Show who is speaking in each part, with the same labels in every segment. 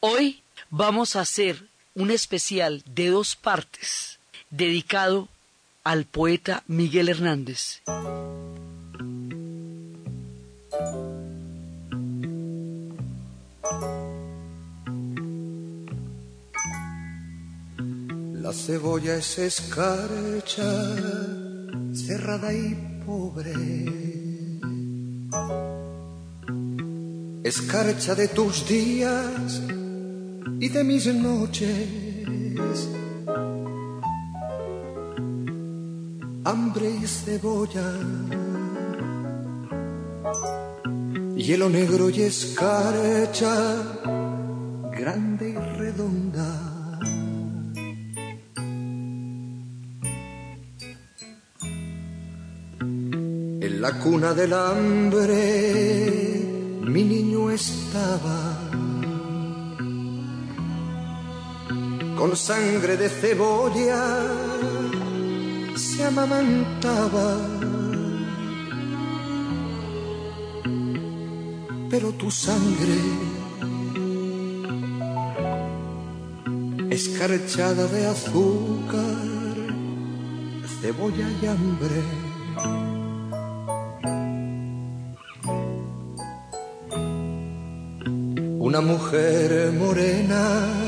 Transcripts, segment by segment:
Speaker 1: Hoy vamos a hacer un especial de dos partes dedicado al poeta Miguel Hernández.
Speaker 2: La cebolla es escarcha, cerrada y pobre. Escarcha de tus días y de mis noches. Hambre y cebolla. Hielo negro y escarcha, grande y redonda. En la cuna del hambre mi niño estaba con sangre de cebolla se amamantaba. Pero tu sangre, escarchada de azúcar, cebolla y hambre. Una mujer morena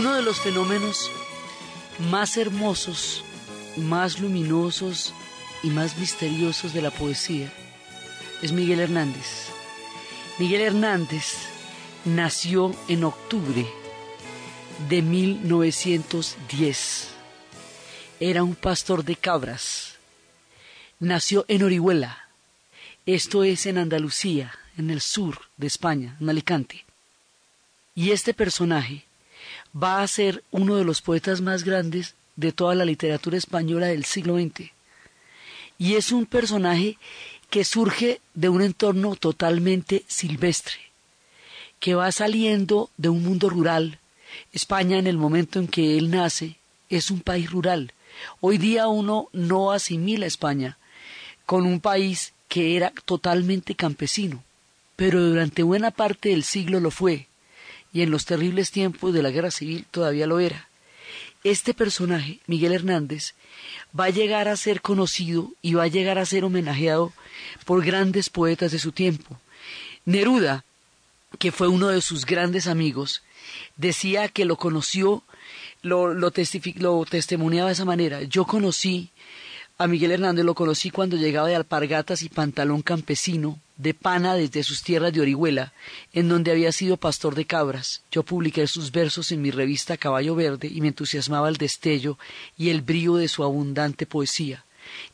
Speaker 1: Uno de los fenómenos más hermosos, más luminosos y más misteriosos de la poesía es Miguel Hernández. Miguel Hernández nació en octubre de 1910. Era un pastor de cabras. Nació en Orihuela, esto es en Andalucía, en el sur de España, en Alicante. Y este personaje va a ser uno de los poetas más grandes de toda la literatura española del siglo XX. Y es un personaje que surge de un entorno totalmente silvestre, que va saliendo de un mundo rural. España en el momento en que él nace es un país rural. Hoy día uno no asimila España con un país que era totalmente campesino, pero durante buena parte del siglo lo fue y en los terribles tiempos de la guerra civil todavía lo era. Este personaje, Miguel Hernández, va a llegar a ser conocido y va a llegar a ser homenajeado por grandes poetas de su tiempo. Neruda, que fue uno de sus grandes amigos, decía que lo conoció, lo, lo, lo testimoniaba de esa manera. Yo conocí a Miguel Hernández, lo conocí cuando llegaba de alpargatas y pantalón campesino, de pana desde sus tierras de Orihuela, en donde había sido pastor de cabras. Yo publiqué sus versos en mi revista Caballo Verde y me entusiasmaba el destello y el brío de su abundante poesía.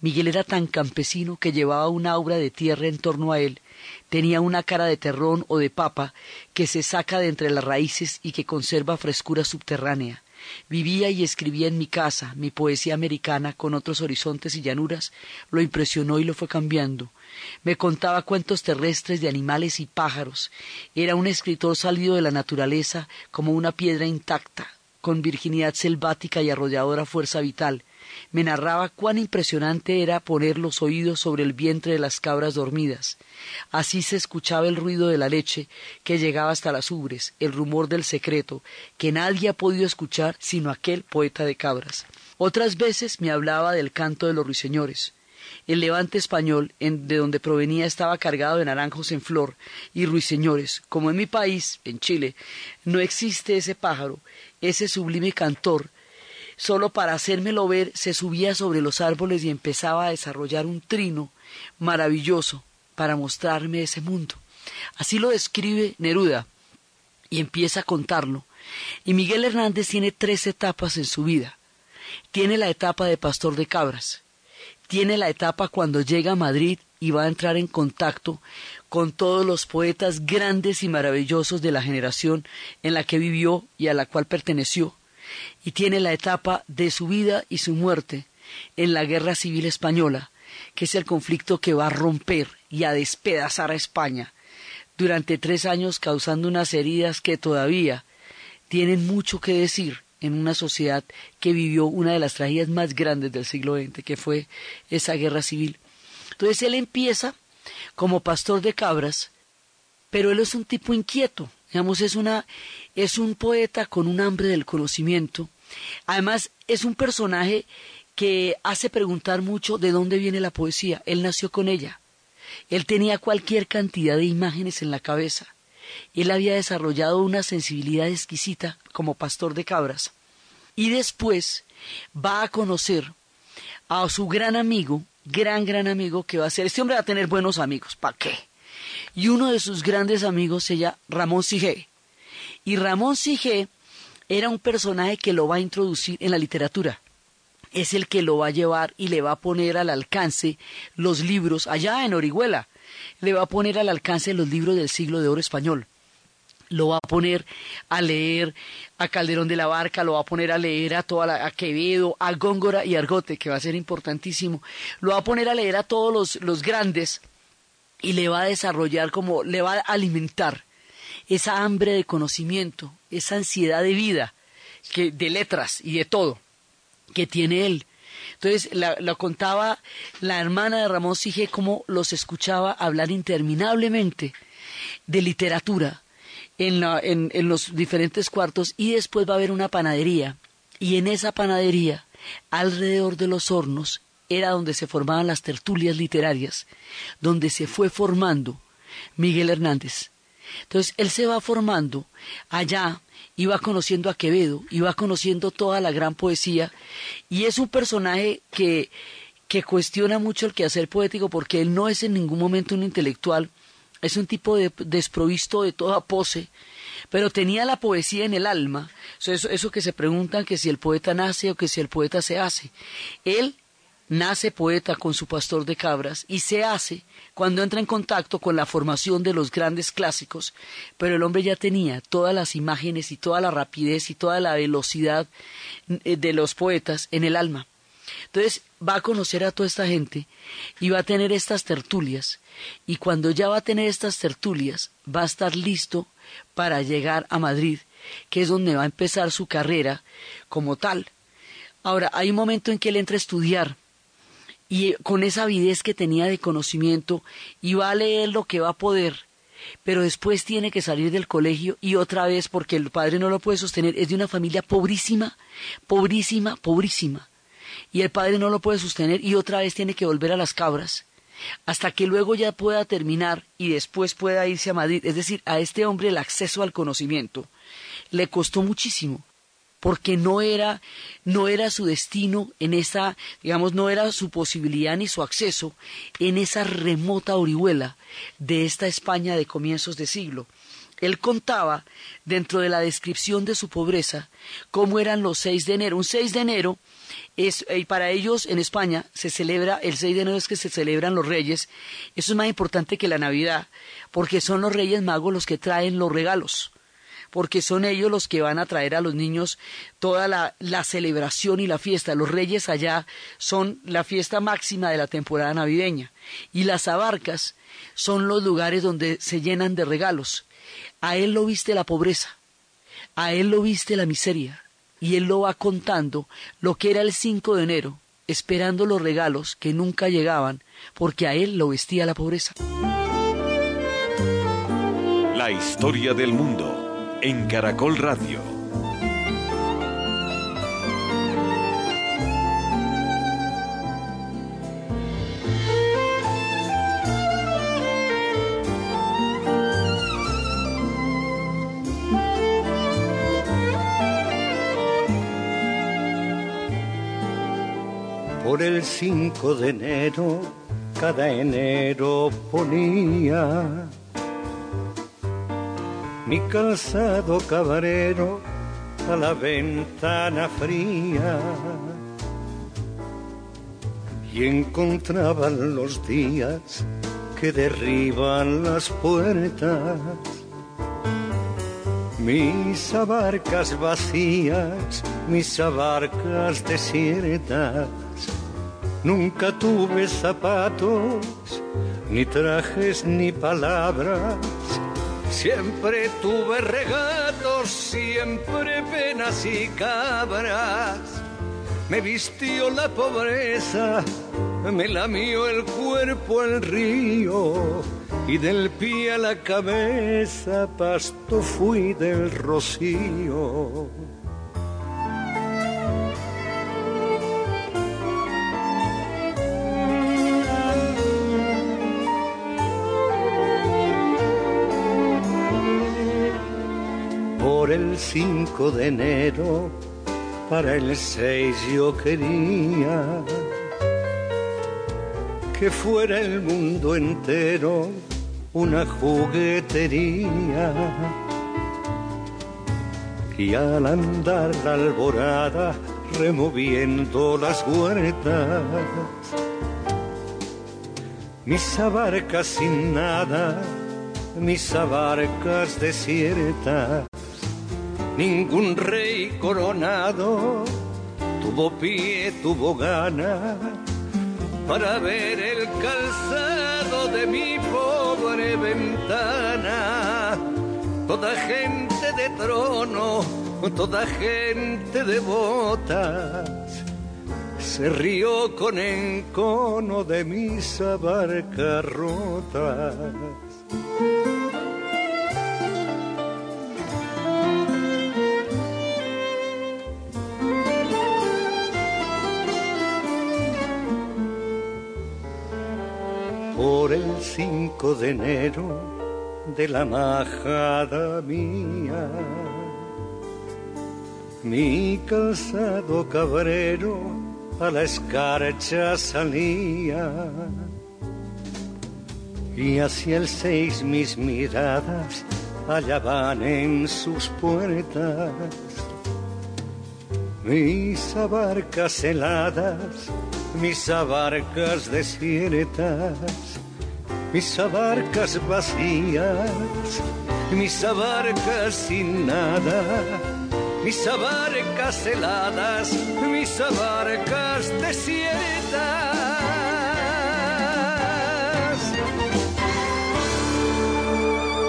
Speaker 1: Miguel era tan campesino que llevaba una aura de tierra en torno a él, tenía una cara de terrón o de papa que se saca de entre las raíces y que conserva frescura subterránea. Vivía y escribía en mi casa, mi poesía americana con otros horizontes y llanuras, lo impresionó y lo fue cambiando. Me contaba cuentos terrestres de animales y pájaros. Era un escritor salido de la naturaleza como una piedra intacta, con virginidad selvática y arrolladora fuerza vital. Me narraba cuán impresionante era poner los oídos sobre el vientre de las cabras dormidas. Así se escuchaba el ruido de la leche que llegaba hasta las ubres, el rumor del secreto, que nadie ha podido escuchar sino aquel poeta de cabras. Otras veces me hablaba del canto de los ruiseñores. El levante español, de donde provenía, estaba cargado de naranjos en flor y ruiseñores. Como en mi país, en Chile, no existe ese pájaro, ese sublime cantor, solo para hacérmelo ver se subía sobre los árboles y empezaba a desarrollar un trino maravilloso para mostrarme ese mundo. Así lo describe Neruda y empieza a contarlo. Y Miguel Hernández tiene tres etapas en su vida. Tiene la etapa de pastor de cabras, tiene la etapa cuando llega a Madrid y va a entrar en contacto con todos los poetas grandes y maravillosos de la generación en la que vivió y a la cual perteneció, y tiene la etapa de su vida y su muerte en la Guerra Civil Española, que es el conflicto que va a romper y a despedazar a España durante tres años causando unas heridas que todavía tienen mucho que decir en una sociedad que vivió una de las tragedias más grandes del siglo XX, que fue esa guerra civil. Entonces él empieza como pastor de cabras, pero él es un tipo inquieto, digamos, es, una, es un poeta con un hambre del conocimiento. Además, es un personaje que hace preguntar mucho de dónde viene la poesía. Él nació con ella. Él tenía cualquier cantidad de imágenes en la cabeza. Él había desarrollado una sensibilidad exquisita como pastor de cabras. Y después va a conocer a su gran amigo, gran, gran amigo que va a ser, este hombre va a tener buenos amigos, ¿para qué? Y uno de sus grandes amigos se llama Ramón Sigé. Y Ramón Sigé era un personaje que lo va a introducir en la literatura. Es el que lo va a llevar y le va a poner al alcance los libros allá en Orihuela le va a poner al alcance los libros del siglo de oro español. Lo va a poner a leer a Calderón de la Barca, lo va a poner a leer a toda la, a Quevedo, a Góngora y Argote, que va a ser importantísimo. Lo va a poner a leer a todos los, los grandes y le va a desarrollar como, le va a alimentar esa hambre de conocimiento, esa ansiedad de vida, que, de letras y de todo, que tiene él. Entonces, lo contaba la hermana de Ramón Sige cómo los escuchaba hablar interminablemente de literatura en, los diferentes cuartos y después va a haber una panadería y en esa panadería, alrededor de los hornos, era donde se formaban las tertulias literarias, donde se fue formando Miguel Hernández. Entonces él se va formando allá, iba conociendo a Quevedo, iba conociendo toda la gran poesía, y es un personaje que, que cuestiona mucho el quehacer poético porque él no es en ningún momento un intelectual, es un tipo de, desprovisto de toda pose, pero tenía la poesía en el alma, eso, eso que se preguntan que si el poeta nace o que si el poeta se hace. Él nace poeta con su pastor de cabras y se hace cuando entra en contacto con la formación de los grandes clásicos, pero el hombre ya tenía todas las imágenes y toda la rapidez y toda la velocidad eh, de los poetas en el alma. Entonces va a conocer a toda esta gente y va a tener estas tertulias y cuando ya va a tener estas tertulias va a estar listo para llegar a Madrid, que es donde va a empezar su carrera como tal. Ahora, hay un momento en que él entra a estudiar y con esa avidez que tenía de conocimiento y va a leer lo que va a poder, pero después tiene que salir del colegio y otra vez porque el padre no lo puede sostener, es de una familia pobrísima, pobrísima, pobrísima, y el padre no lo puede sostener y otra vez tiene que volver a las cabras hasta que luego ya pueda terminar y después pueda irse a Madrid. Es decir, a este hombre el acceso al conocimiento le costó muchísimo porque no era, no era su destino en esa, digamos, no era su posibilidad ni su acceso en esa remota orihuela de esta España de comienzos de siglo. Él contaba, dentro de la descripción de su pobreza, cómo eran los 6 de enero. Un 6 de enero es, y para ellos en España se celebra, el 6 de enero es que se celebran los reyes. Eso es más importante que la Navidad, porque son los reyes magos los que traen los regalos porque son ellos los que van a traer a los niños toda la, la, celebración y la fiesta. Los reyes allá son la fiesta máxima de la temporada navideña y las abarcas son los lugares donde se llenan de regalos. A él lo viste la pobreza, a él lo viste la miseria, y él lo va contando lo que era el 5 de enero, esperando los regalos que nunca llegaban, porque a él lo vestía la pobreza.
Speaker 3: La historia del mundo en Caracol Radio.
Speaker 2: Por el 5 de enero, cada enero ponía mi calzado cabrero a la ventana fría y encontraban los días que derriban las puertas. Mis abarcas vacías, mis abarcas desiertas. Nunca tuve zapatos, ni trajes, ni palabras Siempre tuve regatos, siempre penas y cabras. Me vistió la pobreza, me lamió el cuerpo el río y del pie a la cabeza pasto fui del rocío. El 5 de enero, para el 6 yo quería que fuera el mundo entero una juguetería. Y al andar la alborada removiendo las huertas, mis abarcas sin nada, mis abarcas desiertas ningún rey coronado tuvo pie, tuvo gana para ver el calzado de mi pobre ventana. toda gente de trono, toda gente de botas, se rió con encono de mis abarcarrotas. El 5 de enero de la majada mía. Mi calzado cabrero a la escarcha salía y hacia el seis mis miradas allá en sus puertas. Mis abarcas heladas, mis abarcas desiertas mis abarcas vacías, mis abarcas sin nada, mis abarcas heladas, mis abarcas desiertas.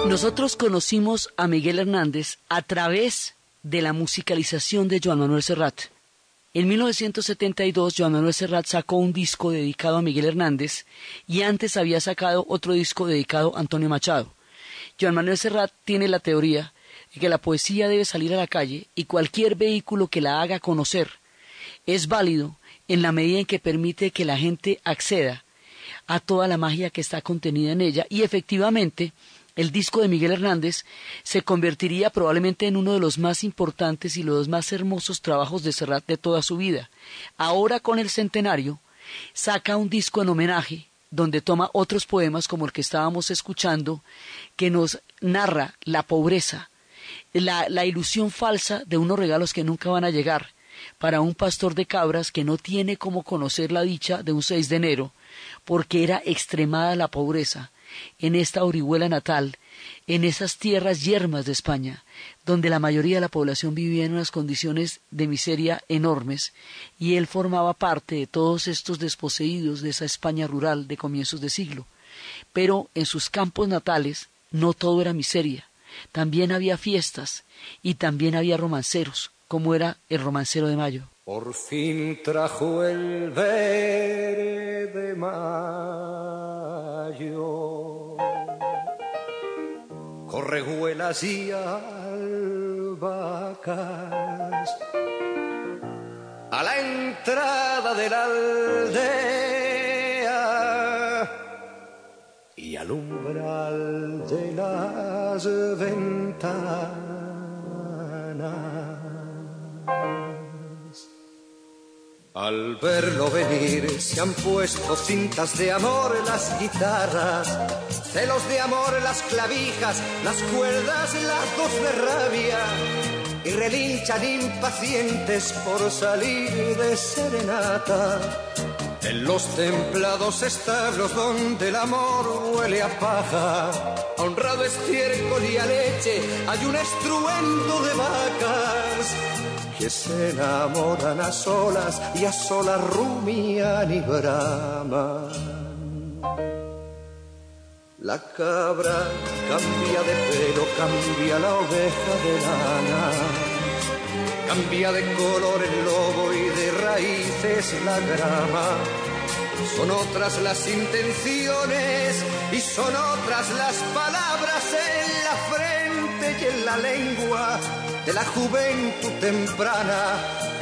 Speaker 1: Nosotros conocimos a Miguel Hernández a través de la musicalización de Joan Manuel Serrat. En 1972, Joan Manuel Serrat sacó un disco dedicado a Miguel Hernández y antes había sacado otro disco dedicado a Antonio Machado. Joan Manuel Serrat tiene la teoría de que la poesía debe salir a la calle y cualquier vehículo que la haga conocer es válido en la medida en que permite que la gente acceda a toda la magia que está contenida en ella y efectivamente el disco de Miguel Hernández se convertiría probablemente en uno de los más importantes y los más hermosos trabajos de Serrat de toda su vida. Ahora con el centenario, saca un disco en homenaje donde toma otros poemas como el que estábamos escuchando, que nos narra la pobreza, la, la ilusión falsa de unos regalos que nunca van a llegar, para un pastor de cabras que no tiene cómo conocer la dicha de un 6 de enero, porque era extremada la pobreza, en esta orihuela natal, en esas tierras yermas de España, donde la mayoría de la población vivía en unas condiciones de miseria enormes, y él formaba parte de todos estos desposeídos de esa España rural de comienzos de siglo. Pero en sus campos natales no todo era miseria, también había fiestas y también había romanceros, como era el romancero de Mayo.
Speaker 2: Por fin trajo el verde mayo, correjuelas y albahacas, a la entrada de la aldea. Y al umbral de las ventanas Al verlo venir se han puesto cintas de amor en las guitarras, celos de amor en las clavijas, las cuerdas, las dos de rabia, y relinchan impacientes por salir de serenata. En los templados establos donde el amor huele a paja, a honrado estiércol y a leche hay un estruendo de vacas que se enamoran a solas y a solas rumian y braman. La cabra cambia de pelo, cambia la oveja de lana, cambia de color el lobo y de raíces la grama. Son otras las intenciones y son otras las palabras en la frente y en la lengua de la juventud temprana,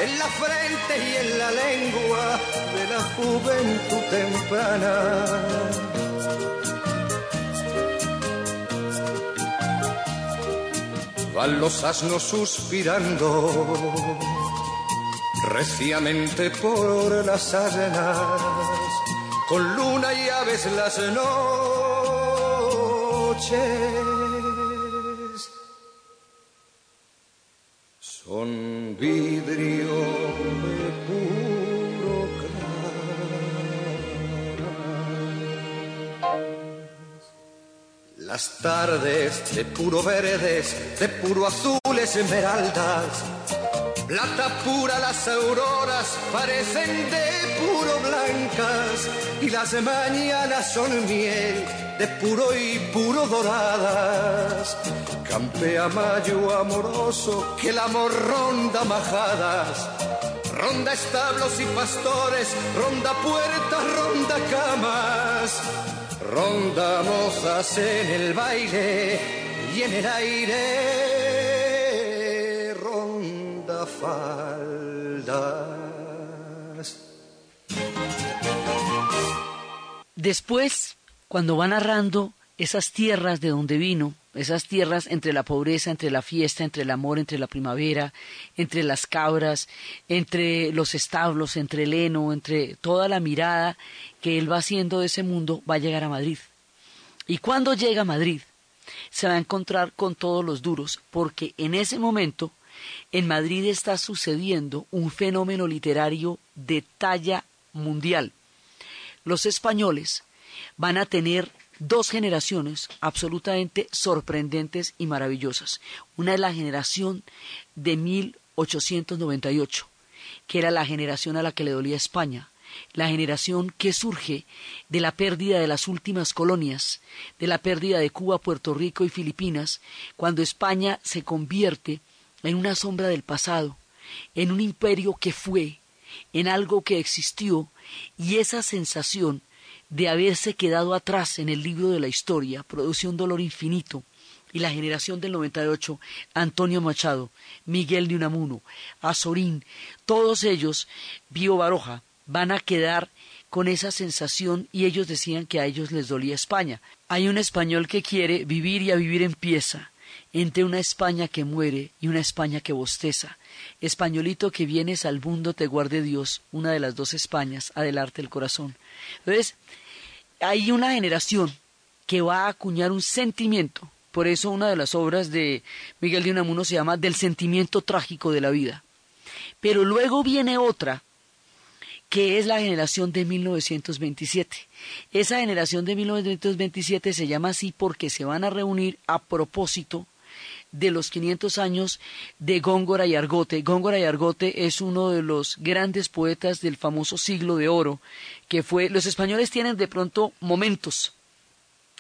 Speaker 2: en la frente y en la lengua de la juventud temprana. Van los asnos suspirando reciamente por las arenas, con luna y aves las noches son vidrio de puro Las tardes de puro verdes, de puro azules esmeraldas, Plata pura las auroras parecen de puro blancas y las mañanas son miel de puro y puro doradas. Campea mayo amoroso que el amor ronda majadas. Ronda establos y pastores, ronda puertas, ronda camas, ronda mozas en el baile y en el aire,
Speaker 1: Después, cuando va narrando esas tierras de donde vino, esas tierras entre la pobreza, entre la fiesta, entre el amor, entre la primavera, entre las cabras, entre los establos, entre el heno, entre toda la mirada que él va haciendo de ese mundo, va a llegar a Madrid. Y cuando llega a Madrid, se va a encontrar con todos los duros, porque en ese momento en Madrid está sucediendo un fenómeno literario de talla mundial. Los españoles van a tener dos generaciones absolutamente sorprendentes y maravillosas. Una es la generación de 1898, que era la generación a la que le dolía España, la generación que surge de la pérdida de las últimas colonias, de la pérdida de Cuba, Puerto Rico y Filipinas, cuando España se convierte en una sombra del pasado, en un imperio que fue, en algo que existió, y esa sensación de haberse quedado atrás en el libro de la historia produce un dolor infinito. Y la generación del 98, Antonio Machado, Miguel de Unamuno, Azorín, todos ellos, Bio Baroja, van a quedar con esa sensación y ellos decían que a ellos les dolía España. Hay un español que quiere vivir y a vivir en pieza entre una España que muere y una España que bosteza. Españolito que vienes al mundo te guarde Dios, una de las dos Españas, adelante el corazón. Entonces, hay una generación que va a acuñar un sentimiento. Por eso una de las obras de Miguel de Unamuno se llama Del sentimiento trágico de la vida. Pero luego viene otra que es la generación de 1927. Esa generación de 1927 se llama así porque se van a reunir a propósito de los 500 años de Góngora y Argote. Góngora y Argote es uno de los grandes poetas del famoso siglo de oro, que fue, los españoles tienen de pronto momentos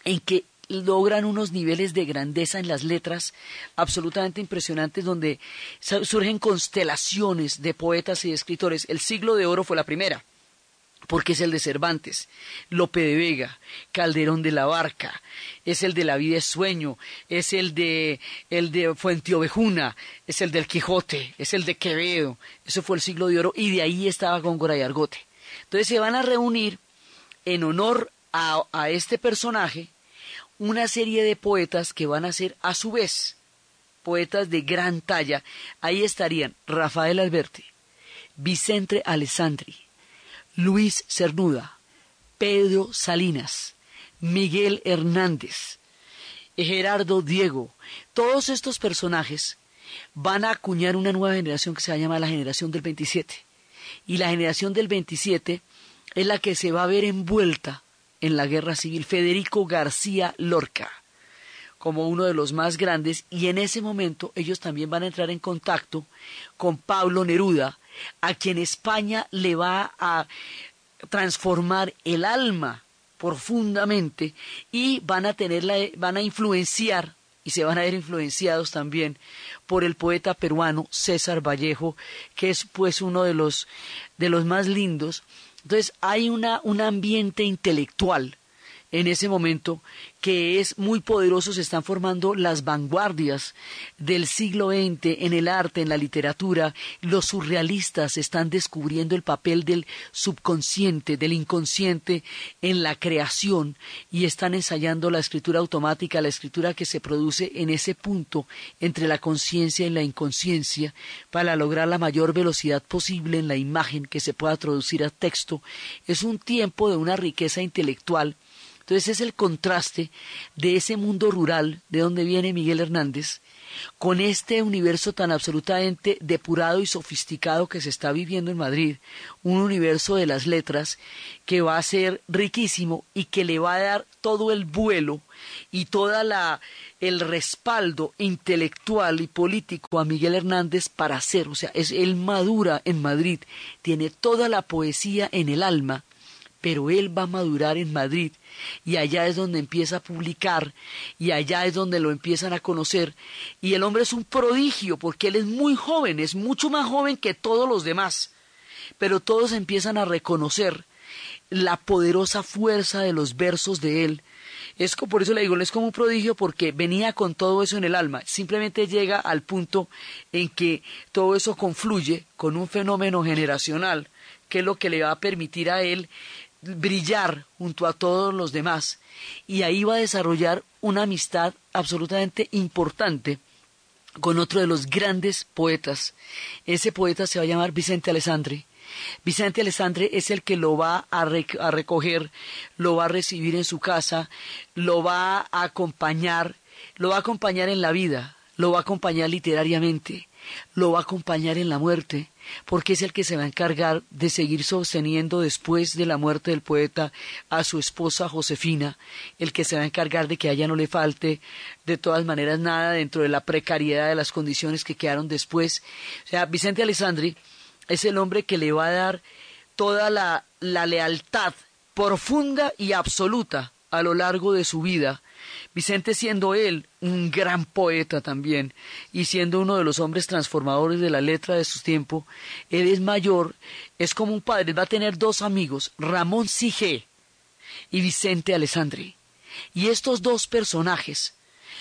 Speaker 1: en que logran unos niveles de grandeza en las letras absolutamente impresionantes donde surgen constelaciones de poetas y escritores. El siglo de oro fue la primera porque es el de Cervantes, Lope de Vega, Calderón de la Barca, es el de La vida es sueño, es el de el de Fuenteovejuna, es el del Quijote, es el de Quevedo, eso fue el siglo de oro y de ahí estaba Góngora y Argote. Entonces se van a reunir en honor a, a este personaje una serie de poetas que van a ser a su vez poetas de gran talla. Ahí estarían Rafael Alberti, Vicente Alessandri, Luis Cernuda, Pedro Salinas, Miguel Hernández, Gerardo Diego, todos estos personajes van a acuñar una nueva generación que se va a llamar la generación del 27. Y la generación del 27 es la que se va a ver envuelta en la guerra civil. Federico García Lorca como uno de los más grandes y en ese momento ellos también van a entrar en contacto con Pablo Neruda, a quien España le va a transformar el alma profundamente y van a tenerla, van a influenciar y se van a ver influenciados también por el poeta peruano César Vallejo, que es pues uno de los de los más lindos. Entonces hay una, un ambiente intelectual en ese momento que es muy poderoso, se están formando las vanguardias del siglo XX en el arte, en la literatura. Los surrealistas están descubriendo el papel del subconsciente, del inconsciente en la creación y están ensayando la escritura automática, la escritura que se produce en ese punto entre la conciencia y la inconsciencia para lograr la mayor velocidad posible en la imagen que se pueda traducir a texto. Es un tiempo de una riqueza intelectual Entonces es el contraste de ese mundo rural de donde viene Miguel Hernández con este universo tan absolutamente depurado y sofisticado que se está viviendo en Madrid, un universo de las letras que va a ser riquísimo y que le va a dar todo el vuelo y toda la el respaldo intelectual y político a Miguel Hernández para hacer, o sea, es él madura en Madrid, tiene toda la poesía en el alma pero él va a madurar en Madrid y allá es donde empieza a publicar y allá es donde lo empiezan a conocer y el hombre es un prodigio porque él es muy joven, es mucho más joven que todos los demás, pero todos empiezan a reconocer la poderosa fuerza de los versos de él. Es por eso le digo, es como un prodigio porque venía con todo eso en el alma. Simplemente llega al punto en que todo eso confluye con un fenómeno generacional, que es lo que le va a permitir a él brillar junto a todos los demás y ahí va a desarrollar una amistad absolutamente importante con otro de los grandes poetas. Ese poeta se va a llamar Vicente Alessandri. Vicente Alessandri es el que lo va a, a recoger, lo va a recibir en su casa, lo va a acompañar, lo va a acompañar en la vida, lo va a acompañar literariamente, lo va a acompañar en la muerte, porque es el que se va a encargar de seguir sosteniendo después de la muerte del poeta a su esposa Josefina, el que se va a encargar de que a ella no le falte de todas maneras nada dentro de la precariedad de las condiciones que quedaron después. O sea, Vicente Alessandri es el hombre que le va a dar toda la, la lealtad profunda y absoluta a lo largo de su vida Vicente siendo él un gran poeta también y siendo uno de los hombres transformadores de la letra de su tiempo, él es mayor, es como un padre, va a tener dos amigos, Ramón Sige y Vicente Alessandri. Y estos dos personajes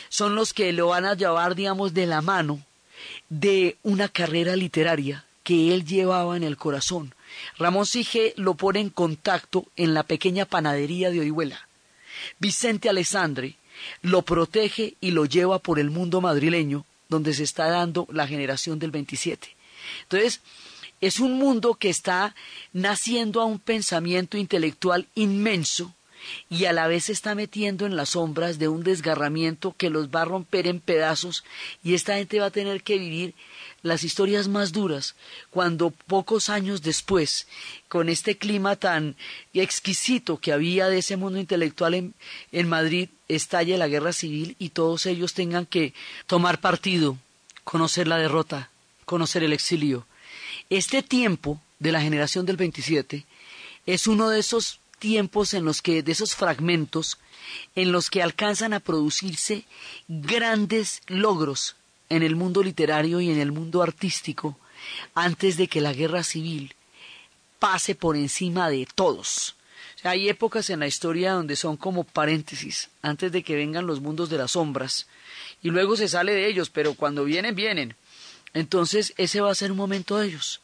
Speaker 1: son los que lo van a llevar, digamos, de la mano de una carrera literaria que él llevaba en el corazón. Ramón Sige lo pone en contacto en la pequeña panadería de Orihuela. Vicente Alessandri lo protege y lo lleva por el mundo madrileño donde se está dando la generación del 27. Entonces, es un mundo que está naciendo a un pensamiento intelectual inmenso y a la vez se está metiendo en las sombras de un desgarramiento que los va a romper en pedazos y esta gente va a tener que vivir las historias más duras cuando pocos años después, con este clima tan exquisito que había de ese mundo intelectual en, en Madrid, estalle la guerra civil y todos ellos tengan que tomar partido, conocer la derrota, conocer el exilio. Este tiempo de la generación del 27 es uno de esos tiempos en los que, de esos fragmentos, en los que alcanzan a producirse grandes logros en el mundo literario y en el mundo artístico antes de que la guerra civil pase por encima de todos. hay épocas en la historia donde son como paréntesis, antes de que vengan los mundos de las sombras, y luego se sale de ellos, pero cuando vienen, vienen. Entonces ese va a ser un momento de ellos.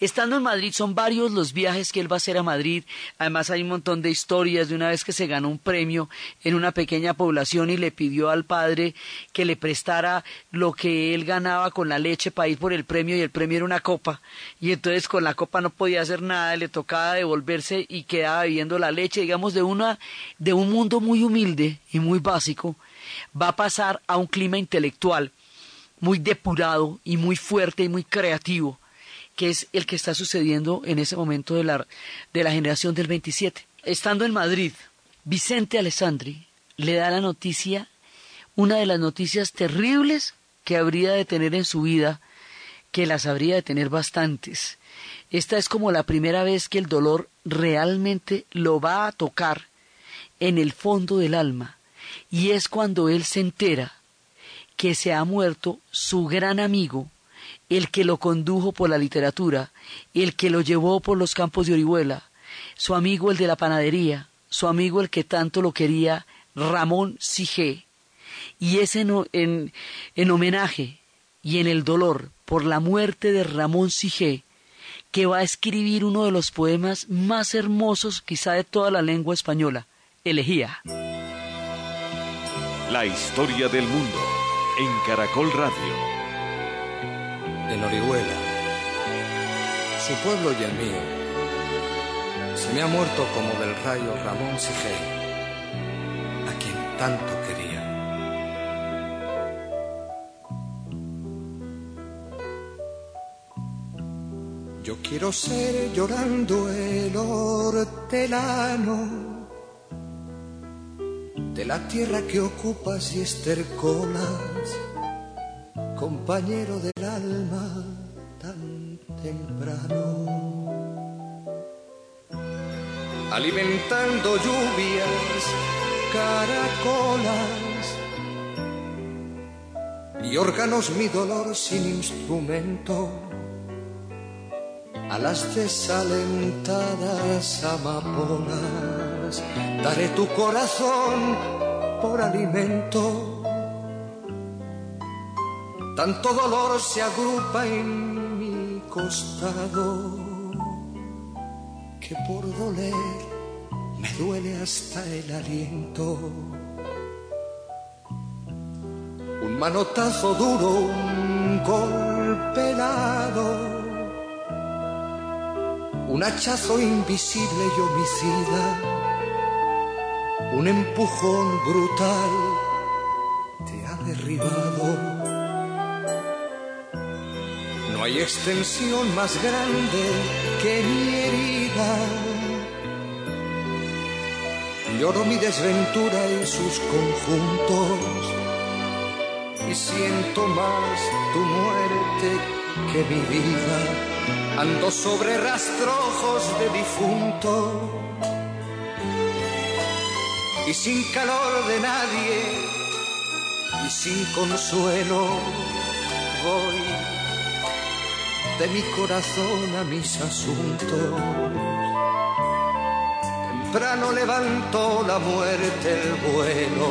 Speaker 1: Estando en Madrid, son varios los viajes que él va a hacer a Madrid. Además, hay un montón de historias de una vez que se ganó un premio en una pequeña población y le pidió al padre que le prestara lo que él ganaba con la leche para ir por el premio y el premio era una copa. Y entonces con la copa no podía hacer nada, le tocaba devolverse y quedaba bebiendo la leche, digamos, de una, de un mundo muy humilde y muy básico, va a pasar a un clima intelectual muy depurado y muy fuerte y muy creativo que es el que está sucediendo en ese momento de la, de la generación del 27. Estando en Madrid, Vicente Alessandri le da la noticia, una de las noticias terribles que habría de tener en su vida, que las habría de tener bastantes. Esta es como la primera vez que el dolor realmente lo va a tocar en el fondo del alma, y es cuando él se entera que se ha muerto su gran amigo, el que lo condujo por la literatura, el que lo llevó por los campos de Orihuela, su amigo el de la panadería, su amigo el que tanto lo quería, Ramón Sige. Y es en, en, homenaje y en el dolor por la muerte de Ramón Sige que va a escribir uno de los poemas más hermosos quizá de toda la lengua española, Elegía.
Speaker 3: La historia del mundo en Caracol Radio
Speaker 2: en Orihuela, su pueblo y el mío. Se me ha muerto como del rayo Ramón Sigel, tanto quería. Yo quiero ser llorando el hortelano de la tierra que ocupas y estercolas, compañero del alma tan temprano. Alimentando lluvias, caracolas y órganos mi dolor sin instrumento a las desalentadas amapolas. Daré tu corazón por alimento. Tanto dolor se agrupa en mi costado que por doler me duele hasta el aliento. Un manotazo duro, un golpe helado un hachazo invisible y homicida, un empujón brutal te ha derribado. Hay extensión más grande que mi herida. Lloro mi desventura y sus conjuntos y siento más tu muerte que mi vida ando sobre rastrojos de difunto y sin calor de nadie y sin consuelo de mi corazón a mis asuntos. Temprano levantó la muerte el vuelo,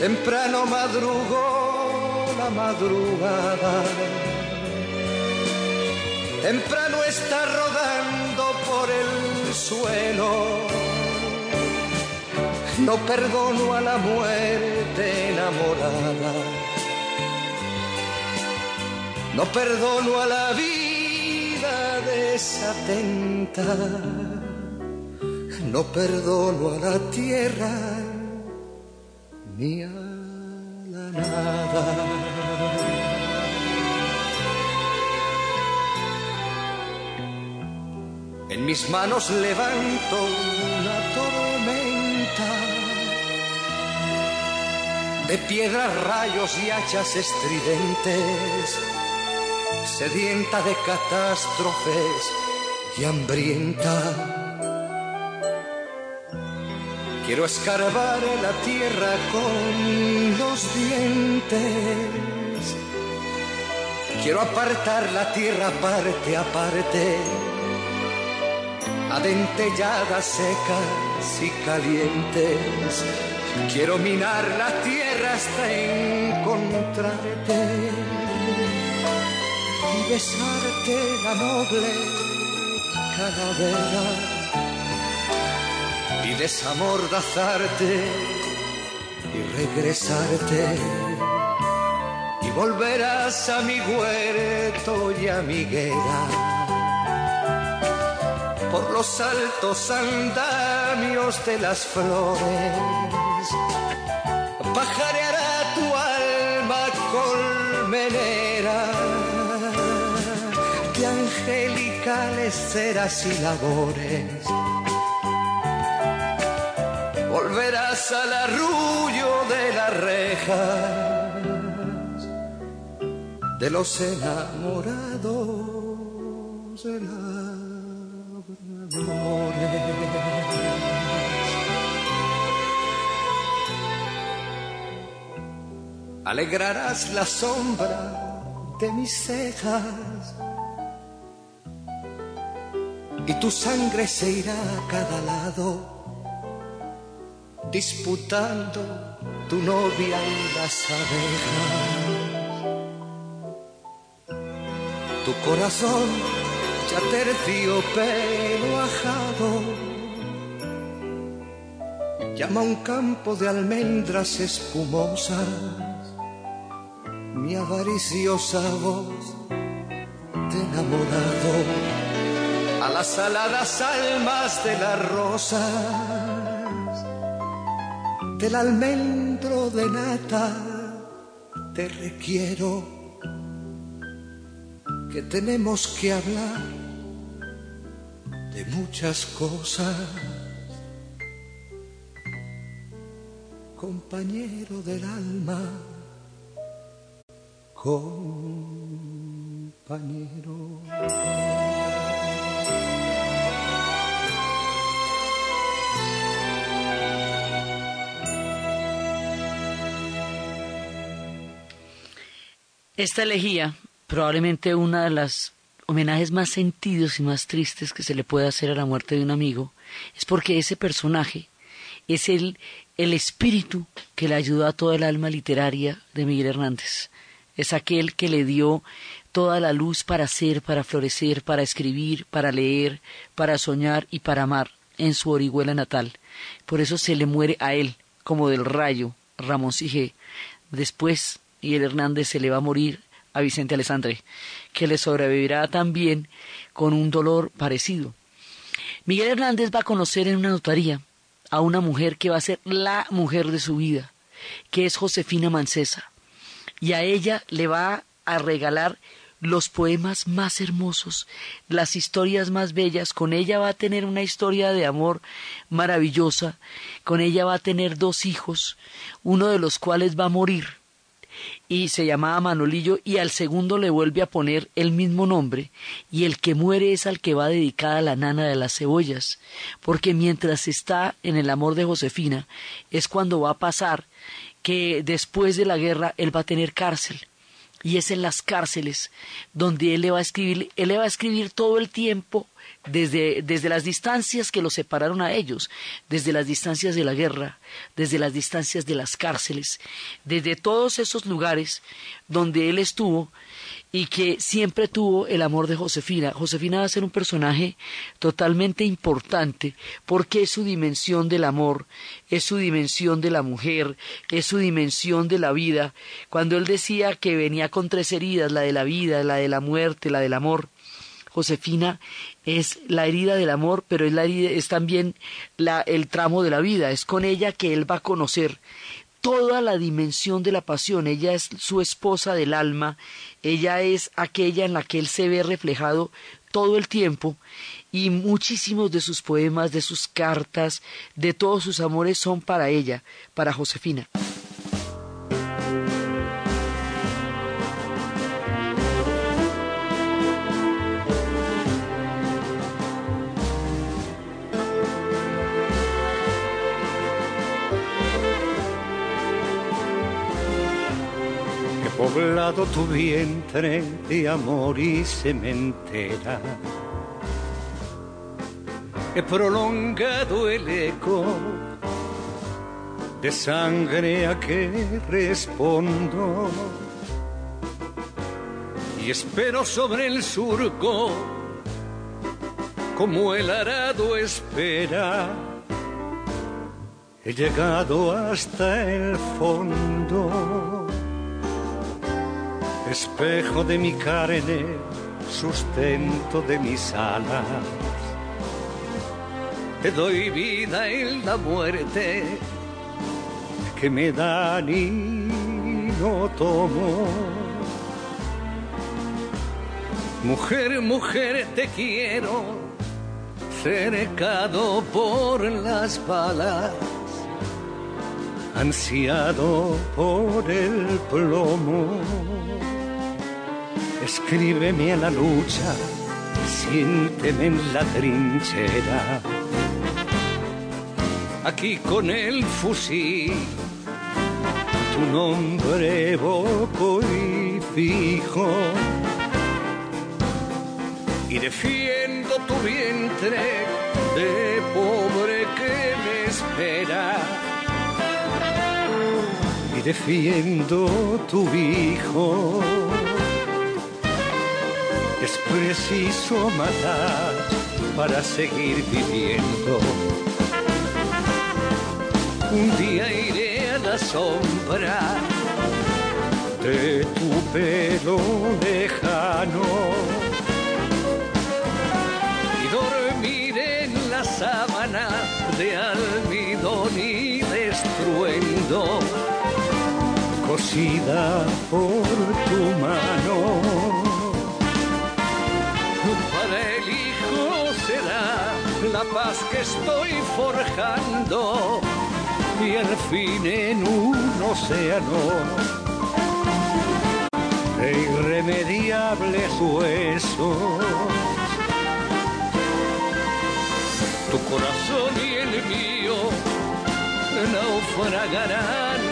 Speaker 2: temprano madrugó la madrugada temprano está rodando por el suelo. No perdono a la muerte enamorada. No perdono a la vida desatenta. No perdono a la tierra ni a la nada. En mis manos levanto una tormenta de piedras, rayos y hachas estridentes, sedienta de catástrofes y hambrienta. Quiero escarbar la tierra con los dientes. Quiero apartar la tierra parte a parte adentelladas, secas y calientes. Quiero minar la tierra hasta encontrarte besarte la noble calavera y desamordazarte y regresarte y volverás a mi huerto y a mi higuera por los altos andamios de las flores. Y labores. Volverás al arrullo de las rejas de los enamorados Alegrarás la sombra de mis cejas y tu sangre se irá a cada lado disputando tu novia y las abejas. Tu corazón ya pelo ajado. Llama un campo de almendras espumosas, mi avariciosa voz de enamorado, a las aladas almas de las rosas, del almendro de nata, te requiero que tenemos que hablar de muchas cosas. Compañero del alma, compañero.
Speaker 1: Esta elegía, probablemente una de las homenajes más sentidos y más tristes que se le puede hacer a la muerte de un amigo, es porque ese personaje es el, el espíritu que le ayudó a toda el alma literaria de Miguel Hernández. Es aquel que le dio toda la luz para ser, para florecer, para escribir, para leer, para soñar y para amar en su orihuela natal. Por eso se le muere a él, como del rayo, Ramón Sige. Después, y el Hernández se le va a morir a Vicente Alessandre, que le sobrevivirá también con un dolor parecido. Miguel Hernández va a conocer en una notaría a una mujer que va a ser la mujer de su vida, que es Josefina Mancesa, y a ella le va a regalar los poemas más hermosos, las historias más bellas. Con ella va a tener una historia de amor maravillosa. Con ella va a tener dos hijos, uno de los cuales va a morir y se llamaba Manolillo y al segundo le vuelve a poner el mismo nombre y el que muere es al que va dedicada la nana de las cebollas, porque mientras está en el amor de Josefina es cuando va a pasar que después de la guerra él va a tener cárcel y es en las cárceles donde él le va a escribir, él le va a escribir todo el tiempo desde, desde las distancias que los separaron a ellos, desde las distancias de la guerra, desde las distancias de las cárceles, desde todos esos lugares donde él estuvo y que siempre tuvo el amor de Josefina. Josefina va a ser un personaje totalmente importante porque es su dimensión del amor, es su dimensión de la mujer, es su dimensión de la vida. Cuando él decía que venía con tres heridas, la de la vida, la de la muerte, la del amor, Josefina es la herida del amor, pero es, la es también la, el tramo de la vida. Es con ella que él va a conocer toda la dimensión de la pasión. Ella es su esposa del alma, ella es aquella en la que él se ve reflejado todo el tiempo y muchísimos de sus poemas, de sus cartas, de todos sus amores son para ella, para Josefina.
Speaker 2: Poblado tu vientre de amor y sementera. He prolongado el eco de sangre a que respondo y espero sobre el surco como el arado espera. He llegado hasta el fondo espejo de mi carne, sustento de mis alas. Te doy vida en la muerte que me dan y no tomo. Mujer, mujer, te quiero, cercado por las balas, ansiado por el plomo Escríbeme a la lucha, siénteme en la trinchera. Aquí con el fusil, tu nombre evoco y fijo. Y defiendo tu vientre de pobre que me espera. Defiendo tu hijo es preciso matar para seguir viviendo. Un día iré a la sombra de tu pelo lejano cosida por tu mano. Para el hijo será la paz que estoy forjando y al fin en un océano de irremediables huesos. Tu corazón y el mío naufragarán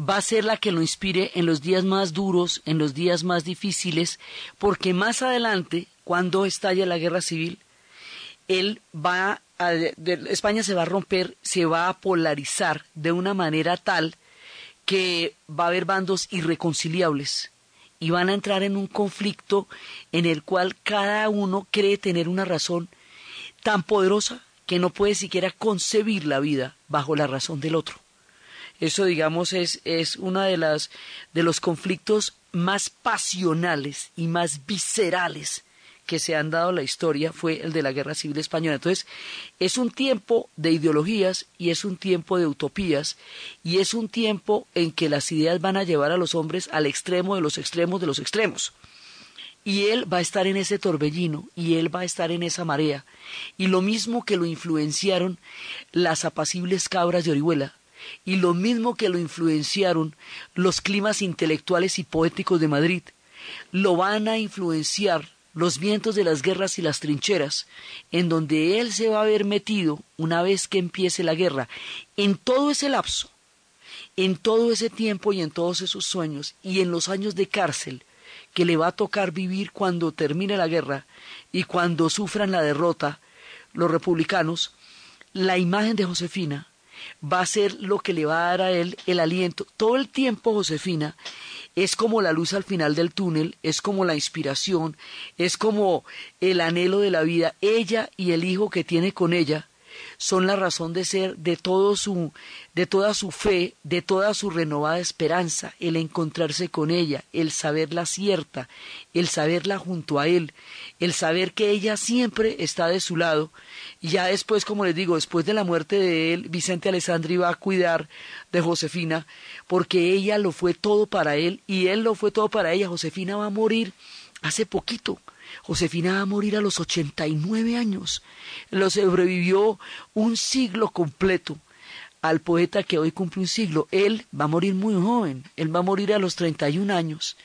Speaker 1: va a ser la que lo inspire en los días más duros, en los días más difíciles, porque más adelante, cuando estalle la guerra civil, él va a, España se va a romper, se va a polarizar de una manera tal que va a haber bandos irreconciliables y van a entrar en un conflicto en el cual cada uno cree tener una razón tan poderosa que no puede siquiera concebir la vida bajo la razón del otro. Eso, digamos, es, es uno de, las, de los conflictos más pasionales y más viscerales que se han dado en la historia fue el de la Guerra Civil Española. Entonces, es un tiempo de ideologías y es un tiempo de utopías y es un tiempo en que las ideas van a llevar a los hombres al extremo de los extremos de los extremos. Y él va a estar en ese torbellino y él va a estar en esa marea. Y lo mismo que lo influenciaron las apacibles cabras de Orihuela, y lo mismo que lo influenciaron los climas intelectuales y poéticos de Madrid, lo van a influenciar los vientos de las guerras y las trincheras, en donde él se va a ver metido una vez que empiece la guerra, en todo ese lapso, en todo ese tiempo y en todos esos sueños, y en los años de cárcel que le va a tocar vivir cuando termine la guerra y cuando sufran la derrota los republicanos, la imagen de Josefina va a ser lo que le va a dar a él el aliento. Todo el tiempo, Josefina, es como la luz al final del túnel, es como la inspiración, es como el anhelo de la vida. Ella y el hijo que tiene con ella son la razón de ser de todo su de toda su fe, de toda su renovada esperanza, el encontrarse con ella, el saberla cierta, el saberla junto a él, el saber que ella siempre está de su lado. Y ya después, como les digo, después de la muerte de él, Vicente Alessandri va a cuidar de Josefina, porque ella lo fue todo para él y él lo fue todo para ella. Josefina va a morir hace poquito. Josefina va a morir a los 89 años. Lo sobrevivió un siglo completo al poeta que hoy cumple un siglo. Él va a morir muy joven, él va a morir a los 31 años,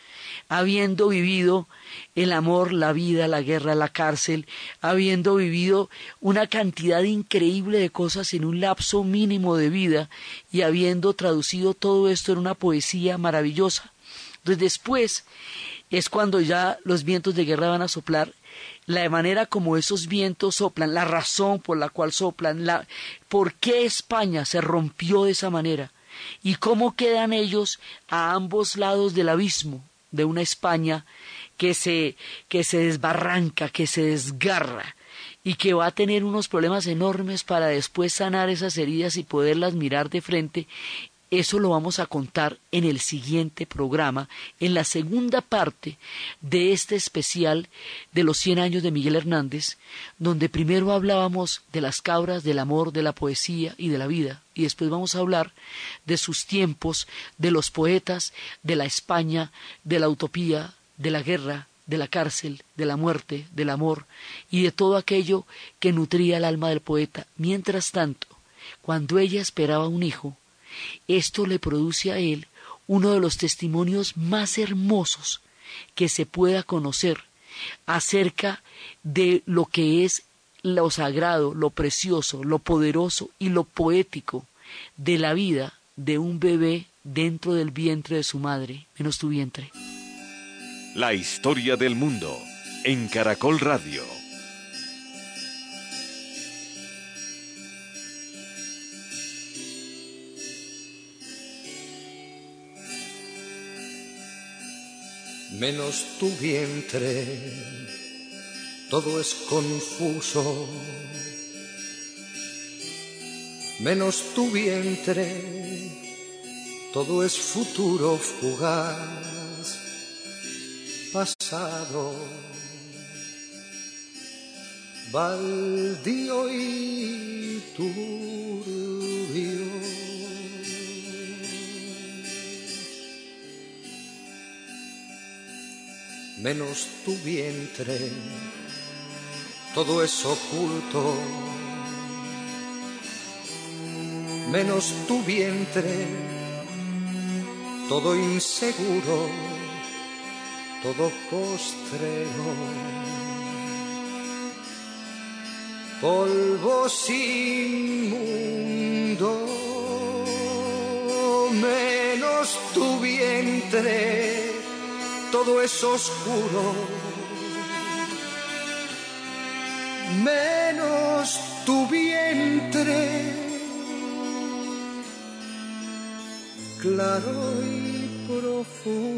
Speaker 1: habiendo vivido el amor, la vida, la guerra, la cárcel, habiendo vivido una cantidad increíble de cosas en un lapso mínimo de vida y habiendo traducido todo esto en una poesía maravillosa. Entonces después es cuando ya los vientos de guerra van a soplar. La manera como esos vientos soplan, la razón por la cual soplan, la, por qué España se rompió de esa manera y cómo quedan ellos a ambos lados del abismo de una España que se, que se desbarranca, que se desgarra y que va a tener unos problemas enormes para después sanar esas heridas y poderlas mirar de frente eso lo vamos a contar en el siguiente programa, en la segunda parte de este especial de los 100 años de Miguel Hernández, donde primero hablábamos de las cabras, del amor, de la poesía y de la vida, y después vamos a hablar de sus tiempos, de los poetas, de la España, de la utopía, de la guerra, de la cárcel, de la muerte, del amor y de todo aquello que nutría el alma del poeta. Mientras tanto, cuando ella esperaba un hijo, esto le produce a él uno de los testimonios más hermosos que se pueda conocer acerca de lo que es lo sagrado, lo precioso, lo poderoso y lo poético de la vida de un bebé dentro del vientre de su madre, menos tu vientre.
Speaker 3: La historia del mundo en Caracol Radio.
Speaker 2: Menos tu vientre, todo es confuso, menos tu vientre, todo es futuro fugaz, pasado, baldío y. menos tu vientre, todo es oculto, menos tu vientre, todo inseguro, todo postrero, polvo sin mundo, menos tu vientre todo es oscuro, menos tu vientre, claro y profundo.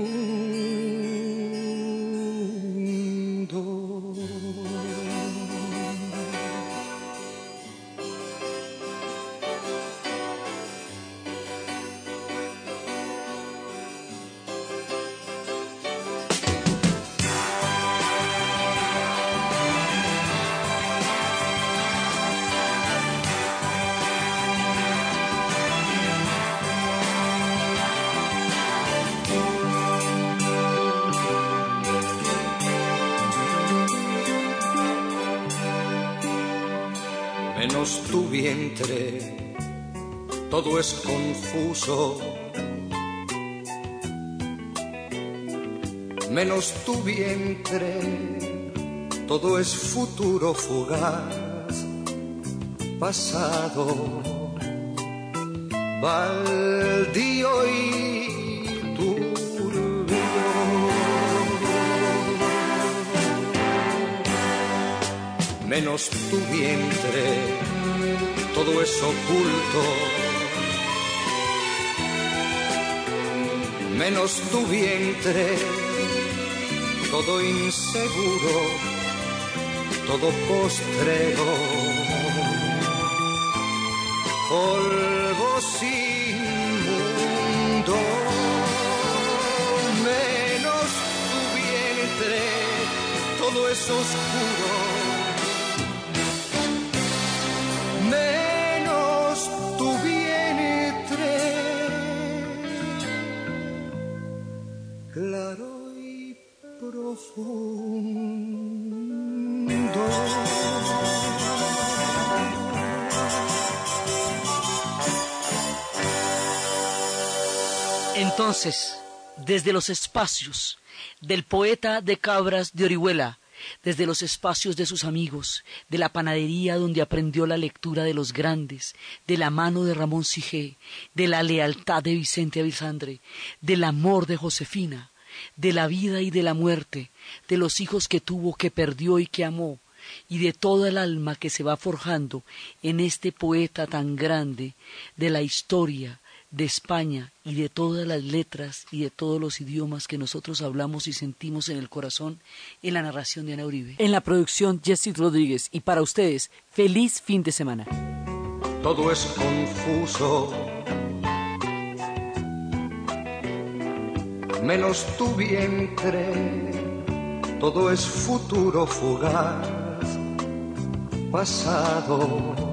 Speaker 2: Todo es confuso. Menos tu vientre, todo es futuro fugaz, pasado, baldío y turbio. Menos tu vientre todo es oculto, menos tu vientre, todo inseguro, todo postrero,
Speaker 1: Desde los espacios del poeta de Cabras de Orihuela, desde los espacios de sus amigos, de la panadería donde aprendió la lectura de los grandes, de la mano de Ramón Sigé, de la lealtad de Vicente Avisandre, del amor de Josefina, de la vida y de la muerte, de los hijos que tuvo, que perdió y que amó, y de toda el alma que se va forjando en este poeta tan grande de la historia, de España y de todas las letras y de todos los idiomas que nosotros hablamos y sentimos en el corazón en la narración de Ana Uribe. En la producción Jesse Rodríguez y para ustedes, feliz fin de semana.
Speaker 2: Todo es confuso. Menos tu vientre, todo es futuro fugaz, pasado